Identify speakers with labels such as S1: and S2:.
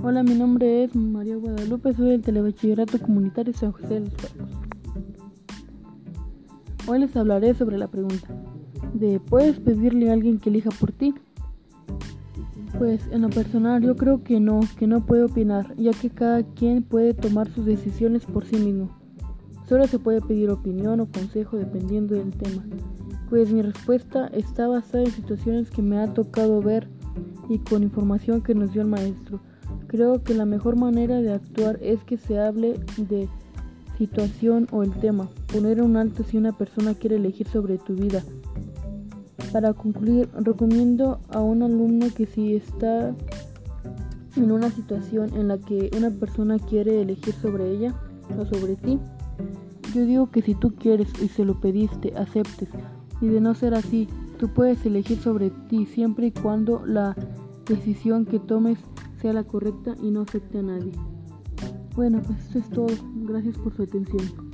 S1: Hola, mi nombre es María Guadalupe, soy del Telebachillerato Comunitario San José de los Cuerpos. Hoy les hablaré sobre la pregunta de ¿puedes pedirle a alguien que elija por ti? Pues en lo personal yo creo que no, que no puedo opinar, ya que cada quien puede tomar sus decisiones por sí mismo. Solo se puede pedir opinión o consejo dependiendo del tema, pues mi respuesta está basada en situaciones que me ha tocado ver y con información que nos dio el maestro. Creo que la mejor manera de actuar es que se hable de situación o el tema, poner un alto si una persona quiere elegir sobre tu vida. Para concluir, recomiendo a un alumno que si está en una situación en la que una persona quiere elegir sobre ella o sobre ti, yo digo que si tú quieres y se lo pediste, aceptes. Y de no ser así, tú puedes elegir sobre ti siempre y cuando la decisión que tomes sea la correcta y no afecte a nadie. Bueno, pues eso es todo. Gracias por su atención.